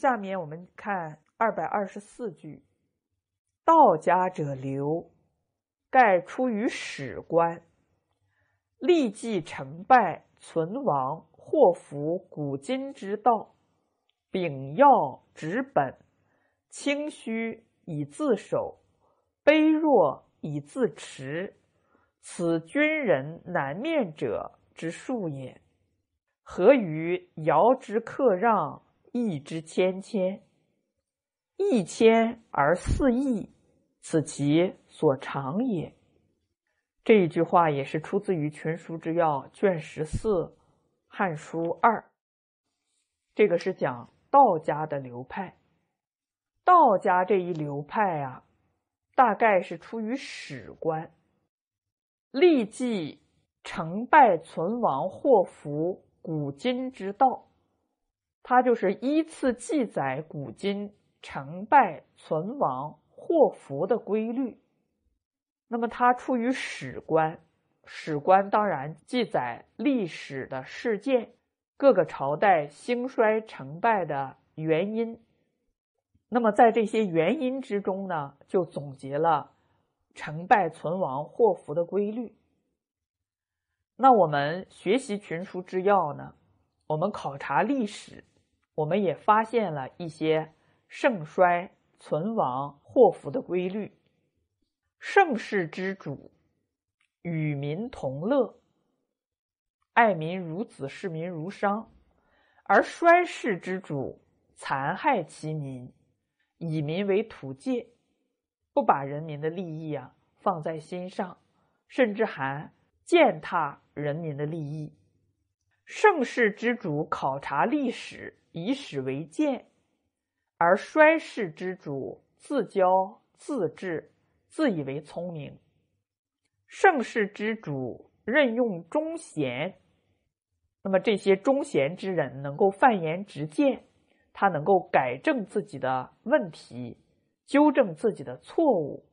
下面我们看二百二十四句：“道家者流，盖出于史官，历记成败存亡祸福古今之道，秉要执本，清虚以自守，卑弱以自持。此君人难面者之术也。何于尧之克让？”义之谦谦，义谦而似义，此其所长也。这一句话也是出自于《群书之要》卷十四《汉书二》。这个是讲道家的流派。道家这一流派啊，大概是出于史官，立记成败存亡祸福古今之道。它就是依次记载古今成败存亡祸福的规律。那么它出于史官，史官当然记载历史的事件，各个朝代兴衰成败的原因。那么在这些原因之中呢，就总结了成败存亡祸福的规律。那我们学习群书之要呢，我们考察历史。我们也发现了一些盛衰、存亡、祸福的规律。盛世之主，与民同乐，爱民如子，视民如商；而衰世之主，残害其民，以民为土芥，不把人民的利益啊放在心上，甚至还践踏人民的利益。盛世之主考察历史。以史为鉴，而衰世之主自骄自治，自以为聪明；盛世之主任用忠贤，那么这些忠贤之人能够犯言直谏，他能够改正自己的问题，纠正自己的错误，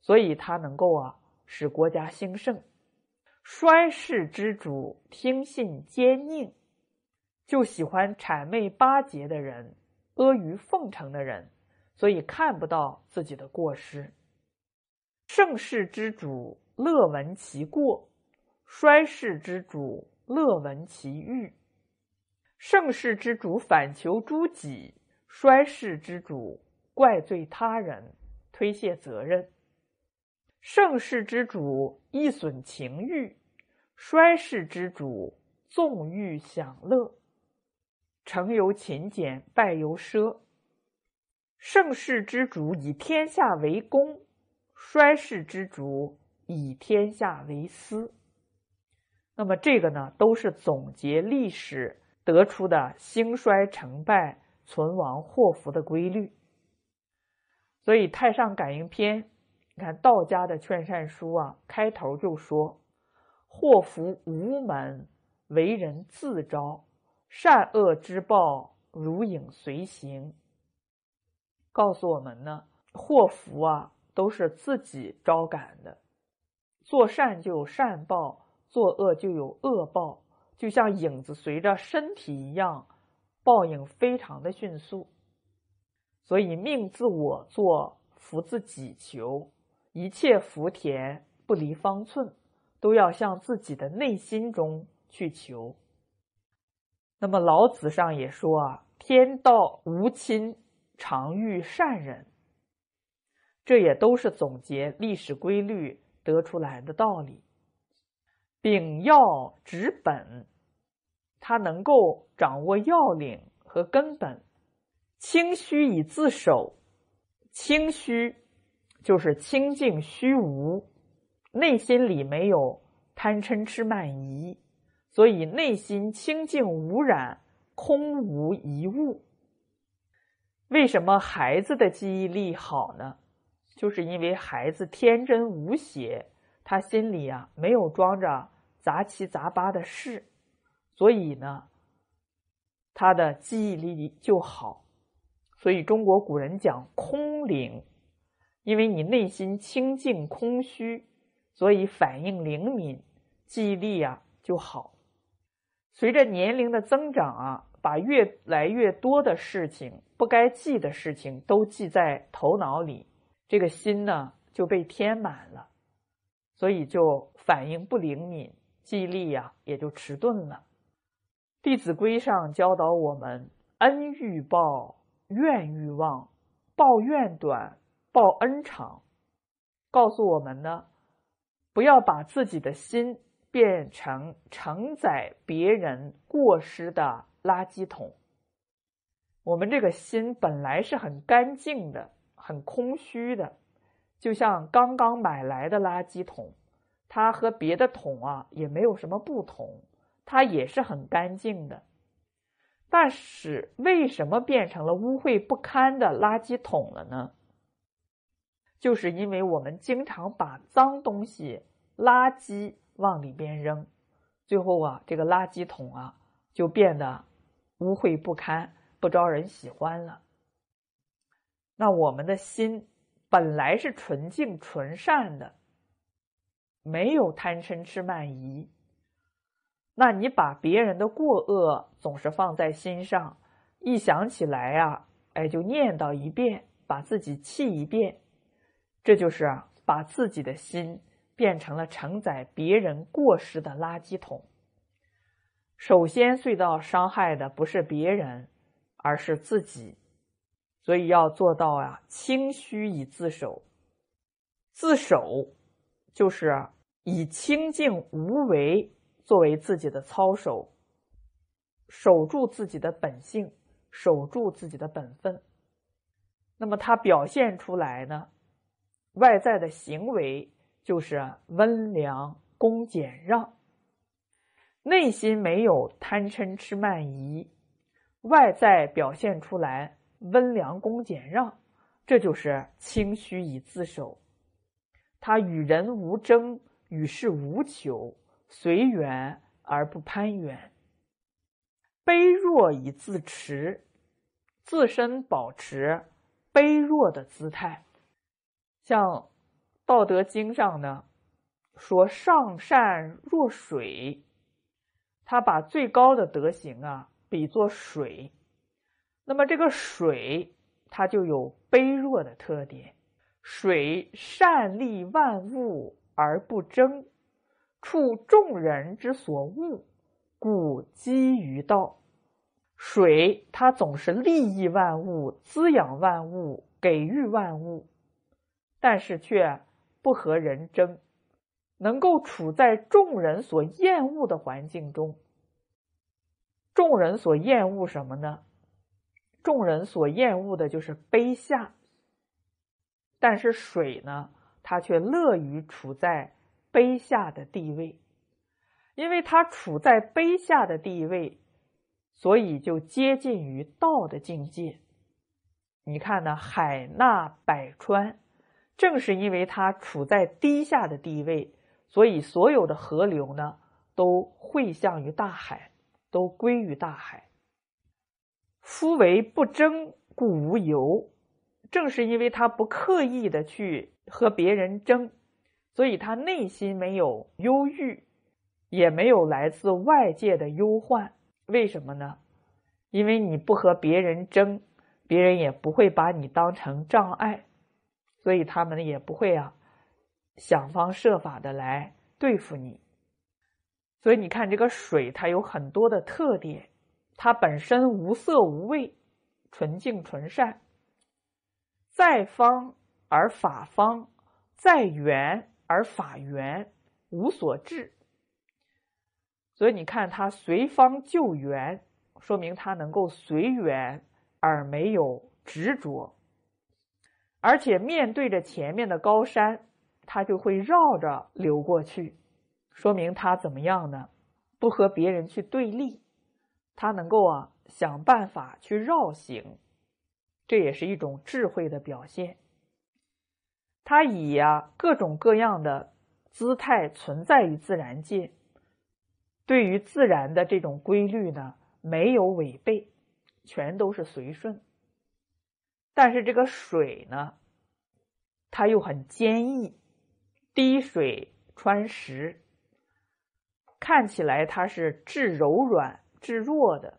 所以他能够啊使国家兴盛。衰世之主听信奸佞。就喜欢谄媚巴结的人，阿谀奉承的人，所以看不到自己的过失。盛世之主乐闻其过，衰世之主乐闻其誉。盛世之主反求诸己，衰世之主怪罪他人，推卸责任。盛世之主易损情欲，衰世之主纵欲享乐。成由勤俭，败由奢。盛世之主以天下为公，衰世之主以天下为私。那么这个呢，都是总结历史得出的兴衰成败、存亡祸福的规律。所以《太上感应篇》，你看道家的劝善书啊，开头就说：“祸福无门，为人自招。”善恶之报如影随形，告诉我们呢，祸福啊都是自己招感的，做善就有善报，做恶就有恶报，就像影子随着身体一样，报应非常的迅速。所以命自我做，福自己求，一切福田不离方寸，都要向自己的内心中去求。那么老子上也说啊，天道无亲，常遇善人。这也都是总结历史规律得出来的道理。秉要执本，他能够掌握要领和根本。清虚以自守，清虚就是清净虚无，内心里没有贪嗔痴慢疑。所以内心清净无染，空无一物。为什么孩子的记忆力好呢？就是因为孩子天真无邪，他心里啊没有装着杂七杂八的事，所以呢，他的记忆力就好。所以中国古人讲空灵，因为你内心清净空虚，所以反应灵敏，记忆力啊就好。随着年龄的增长啊，把越来越多的事情、不该记的事情都记在头脑里，这个心呢就被填满了，所以就反应不灵敏，记忆力呀也就迟钝了。《弟子规》上教导我们：恩欲报，怨欲忘，报怨短，报恩长。告诉我们呢，不要把自己的心变成承载别人过失的垃圾桶。我们这个心本来是很干净的、很空虚的，就像刚刚买来的垃圾桶，它和别的桶啊也没有什么不同，它也是很干净的。但是为什么变成了污秽不堪的垃圾桶了呢？就是因为我们经常把脏东西、垃圾往里边扔，最后啊，这个垃圾桶啊就变得污秽不堪、不招人喜欢了。那我们的心本来是纯净纯善的，没有贪嗔痴慢疑。那你把别人的过恶总是放在心上，一想起来啊，哎，就念叨一遍，把自己气一遍。这就是啊，把自己的心变成了承载别人过失的垃圾桶。首先隧道伤害的不是别人，而是自己，所以要做到啊，清虚以自守。自守就是以清净无为作为自己的操守，守住自己的本性，守住自己的本分。那么它表现出来呢？外在的行为就是温良恭俭让，内心没有贪嗔痴慢疑，外在表现出来温良恭俭让，这就是清虚以自守。他与人无争，与世无求，随缘而不攀缘，卑弱以自持，自身保持卑弱的姿态。像《道德经》上呢说：“上善若水。”他把最高的德行啊比作水。那么这个水，它就有卑弱的特点。水善利万物而不争，处众人之所恶，故几于道。水它总是利益万物，滋养万物，给予万物。但是却不和人争，能够处在众人所厌恶的环境中。众人所厌恶什么呢？众人所厌恶的就是卑下。但是水呢，它却乐于处在卑下的地位，因为它处在卑下的地位，所以就接近于道的境界。你看呢，海纳百川。正是因为它处在低下的地位，所以所有的河流呢都汇向于大海，都归于大海。夫为不争，故无尤。正是因为他不刻意的去和别人争，所以他内心没有忧郁，也没有来自外界的忧患。为什么呢？因为你不和别人争，别人也不会把你当成障碍。所以他们也不会啊，想方设法的来对付你。所以你看，这个水它有很多的特点，它本身无色无味，纯净纯善，在方而法方，在圆而法圆，无所至。所以你看，它随方就圆，说明它能够随缘而没有执着。而且面对着前面的高山，他就会绕着流过去，说明他怎么样呢？不和别人去对立，他能够啊想办法去绕行，这也是一种智慧的表现。他以呀各种各样的姿态存在于自然界，对于自然的这种规律呢，没有违背，全都是随顺。但是这个水呢，它又很坚毅，滴水穿石，看起来它是至柔软、至弱的，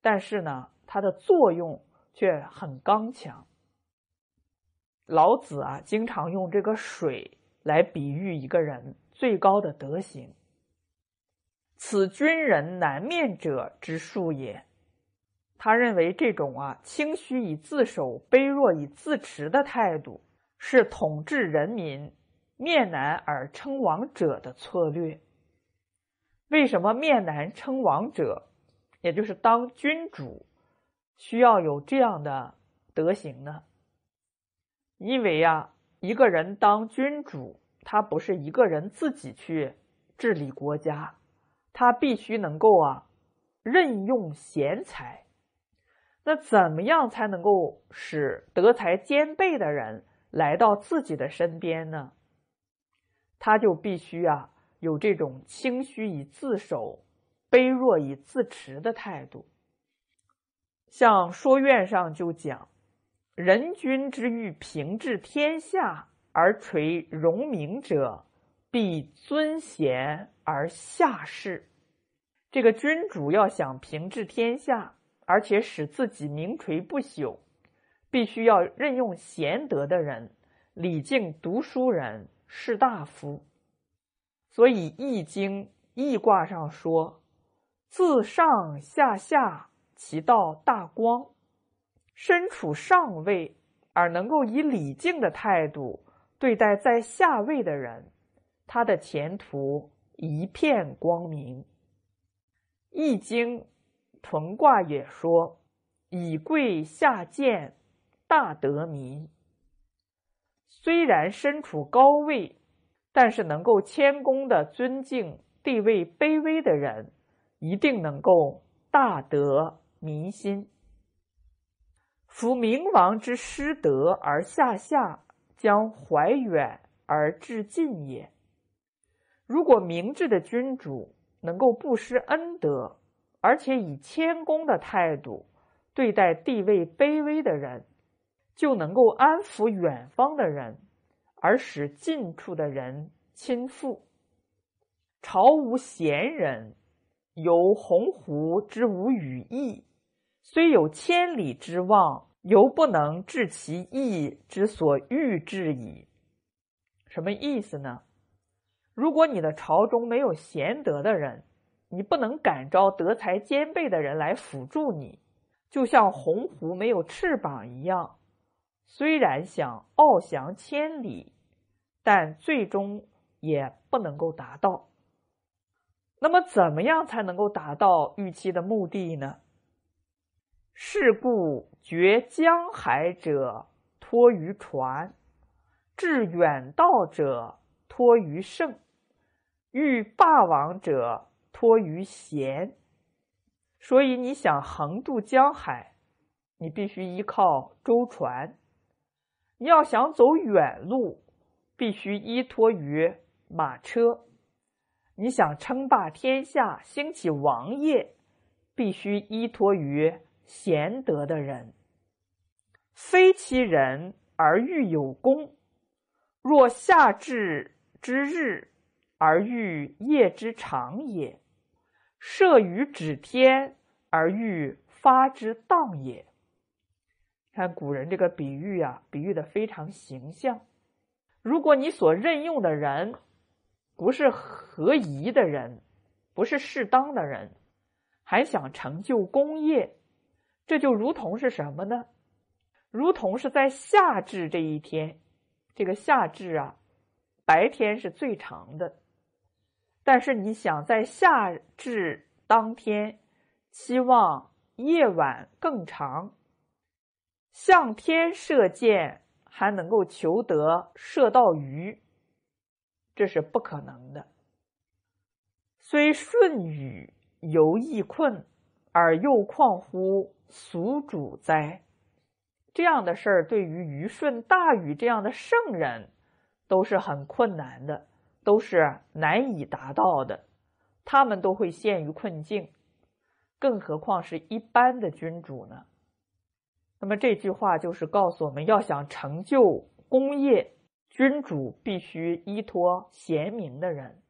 但是呢，它的作用却很刚强。老子啊，经常用这个水来比喻一个人最高的德行。此君人难面者之术也。他认为这种啊轻虚以自守、卑弱以自持的态度，是统治人民面难而称王者的策略。为什么面难称王者，也就是当君主，需要有这样的德行呢？因为呀，一个人当君主，他不是一个人自己去治理国家，他必须能够啊任用贤才。那怎么样才能够使德才兼备的人来到自己的身边呢？他就必须啊有这种轻虚以自守、卑弱以自持的态度。像说院上就讲：“人君之欲平治天下而垂荣名者，必尊贤而下士。”这个君主要想平治天下。而且使自己名垂不朽，必须要任用贤德的人、礼敬读书人、士大夫。所以《易经》易卦上说：“自上下下，其道大光。”身处上位而能够以礼敬的态度对待在下位的人，他的前途一片光明。《易经》。屯卦也说：“以贵下贱，大得民。”虽然身处高位，但是能够谦恭的尊敬地位卑微的人，一定能够大得民心。夫明王之失德而下下，将怀远而致近也。如果明智的君主能够不失恩德，而且以谦恭的态度对待地位卑微的人，就能够安抚远方的人，而使近处的人亲附。朝无贤人，有鸿鹄之无羽翼，虽有千里之望，犹不能致其意之所欲至矣。什么意思呢？如果你的朝中没有贤德的人，你不能感召德才兼备的人来辅助你，就像鸿鹄没有翅膀一样，虽然想翱翔千里，但最终也不能够达到。那么，怎么样才能够达到预期的目的呢？是故绝江海者托于船，至远道者托于圣，欲霸王者。托于贤，所以你想横渡江海，你必须依靠舟船；你要想走远路，必须依托于马车；你想称霸天下、兴起王业，必须依托于贤德的人。非其人而欲有功，若夏至之日而欲夜之长也。射于指天而欲发之当也。看古人这个比喻啊，比喻的非常形象。如果你所任用的人不是合宜的人，不是适当的人，还想成就功业，这就如同是什么呢？如同是在夏至这一天，这个夏至啊，白天是最长的。但是你想在夏至当天，期望夜晚更长，向天射箭还能够求得射到鱼，这是不可能的。虽顺雨犹易困，而又况乎俗主哉？这样的事儿对于虞舜、大禹这样的圣人都是很困难的。都是难以达到的，他们都会陷于困境，更何况是一般的君主呢？那么这句话就是告诉我们要想成就功业，君主必须依托贤明的人。